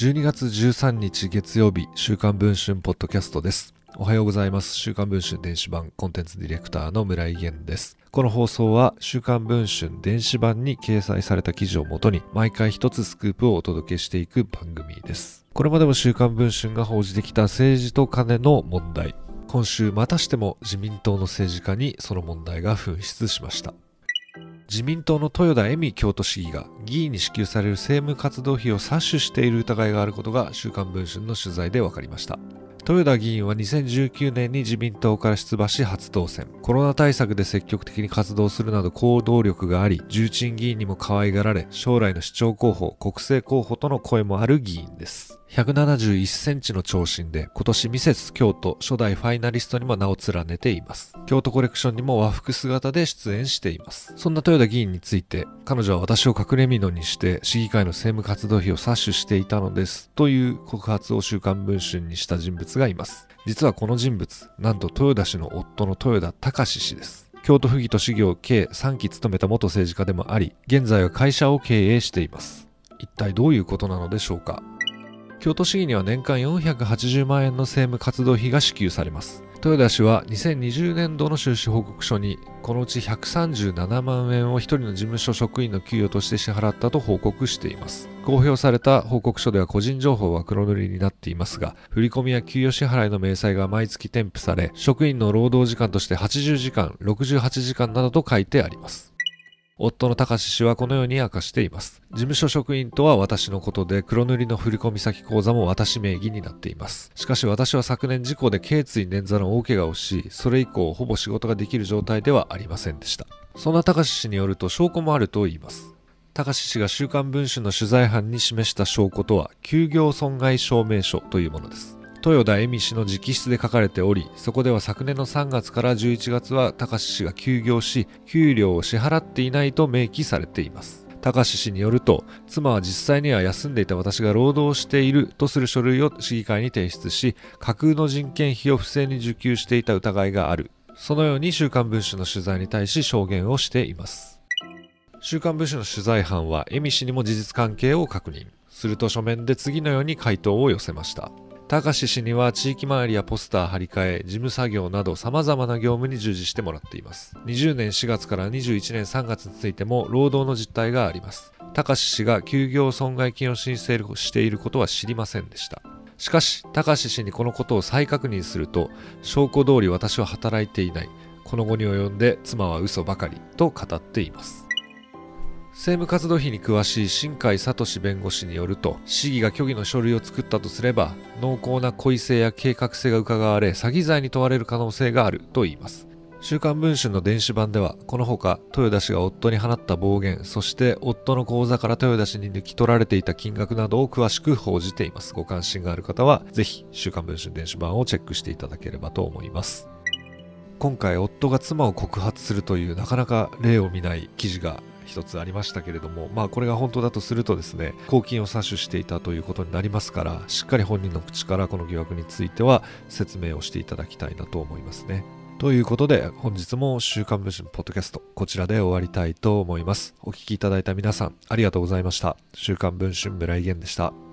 12月13日月曜日、週刊文春ポッドキャストです。おはようございます。週刊文春電子版コンテンツディレクターの村井源です。この放送は週刊文春電子版に掲載された記事をもとに毎回一つスクープをお届けしていく番組です。これまでも週刊文春が報じてきた政治と金の問題。今週またしても自民党の政治家にその問題が噴出しました。自民党の豊田恵美京都市議が議員に支給される政務活動費を詐取している疑いがあることが週刊文春の取材で分かりました。豊田議員は2019年に自民党から出馬し初当選。コロナ対策で積極的に活動するなど行動力があり重鎮議員にも可愛がられ将来の市長候補国政候補との声もある議員です。171センチの長身で今年ミセス京都初代ファイナリストにも名を連ねています。京都コレクションにも和服姿で出演しています。そんな豊田議員について彼女は私を隠れ蓑にして市議会の政務活動費を詐取していたのですという告発を週刊文春にした人物がいます。実はこの人物、なんと豊田氏の夫の豊田隆氏です。京都府議と市議を計3期務めた元政治家でもあり、現在は会社を経営しています。一体どういうことなのでしょうか京都市議には年間480万円の政務活動費が支給されます。豊田氏は2020年度の収支報告書にこのうち137万円を一人の事務所職員の給与として支払ったと報告しています公表された報告書では個人情報は黒塗りになっていますが振込や給与支払いの明細が毎月添付され職員の労働時間として80時間68時間などと書いてあります夫の高志氏はこのように明かしています。事務所職員とは私のことで、黒塗りの振込先口座も私名義になっています。しかし私は昨年事故で頸椎捻挫の大怪我をし、それ以降ほぼ仕事ができる状態ではありませんでした。そんな高志氏によると証拠もあると言います。高志氏が週刊文春の取材班に示した証拠とは、休業損害証明書というものです。豊田恵美氏の直筆で書かれており、そこでは昨年の3月から11月は高志氏が休業し、給料を支払っていないと明記されています。高志氏によると、妻は実際には休んでいた私が労働しているとする書類を市議会に提出し、架空の人件費を不正に受給していた疑いがある。そのように週刊文春の取材に対し証言をしています。週刊文春の取材班は、恵美氏にも事実関係を確認。すると書面で次のように回答を寄せました。高志氏には地域回りやポスター貼り替え、事務作業など様々な業務に従事してもらっています。20年4月から21年3月についても労働の実態があります。高志氏が休業損害金を申請していることは知りませんでした。しかし、高志氏にこのことを再確認すると、証拠通り私は働いていない。この後に及んで妻は嘘ばかりと語っています。政務活動費に詳しい新海聡弁護士によると市議が虚偽の書類を作ったとすれば濃厚な故意性や計画性が伺われ詐欺罪に問われる可能性があると言います。週刊文春の電子版ではこのほか豊田氏が夫に放った暴言そして夫の口座から豊田氏に抜き取られていた金額などを詳しく報じています。ご関心がある方はぜひ週刊文春電子版をチェックしていただければと思います。今回夫が妻を告発するというなかなか例を見ない記事が一つありましたけれども、まあこれが本当だとするとですね、公金を詐取していたということになりますから、しっかり本人の口からこの疑惑については説明をしていただきたいなと思いますね。ということで、本日も週刊文春ポッドキャスト、こちらで終わりたいと思います。お聴きいただいた皆さん、ありがとうございました。週刊文春村井源でした。